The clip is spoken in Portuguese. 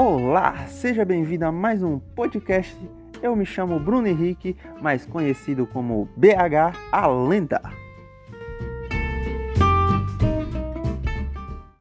Olá, seja bem-vindo a mais um podcast. Eu me chamo Bruno Henrique, mais conhecido como BH A Lenda.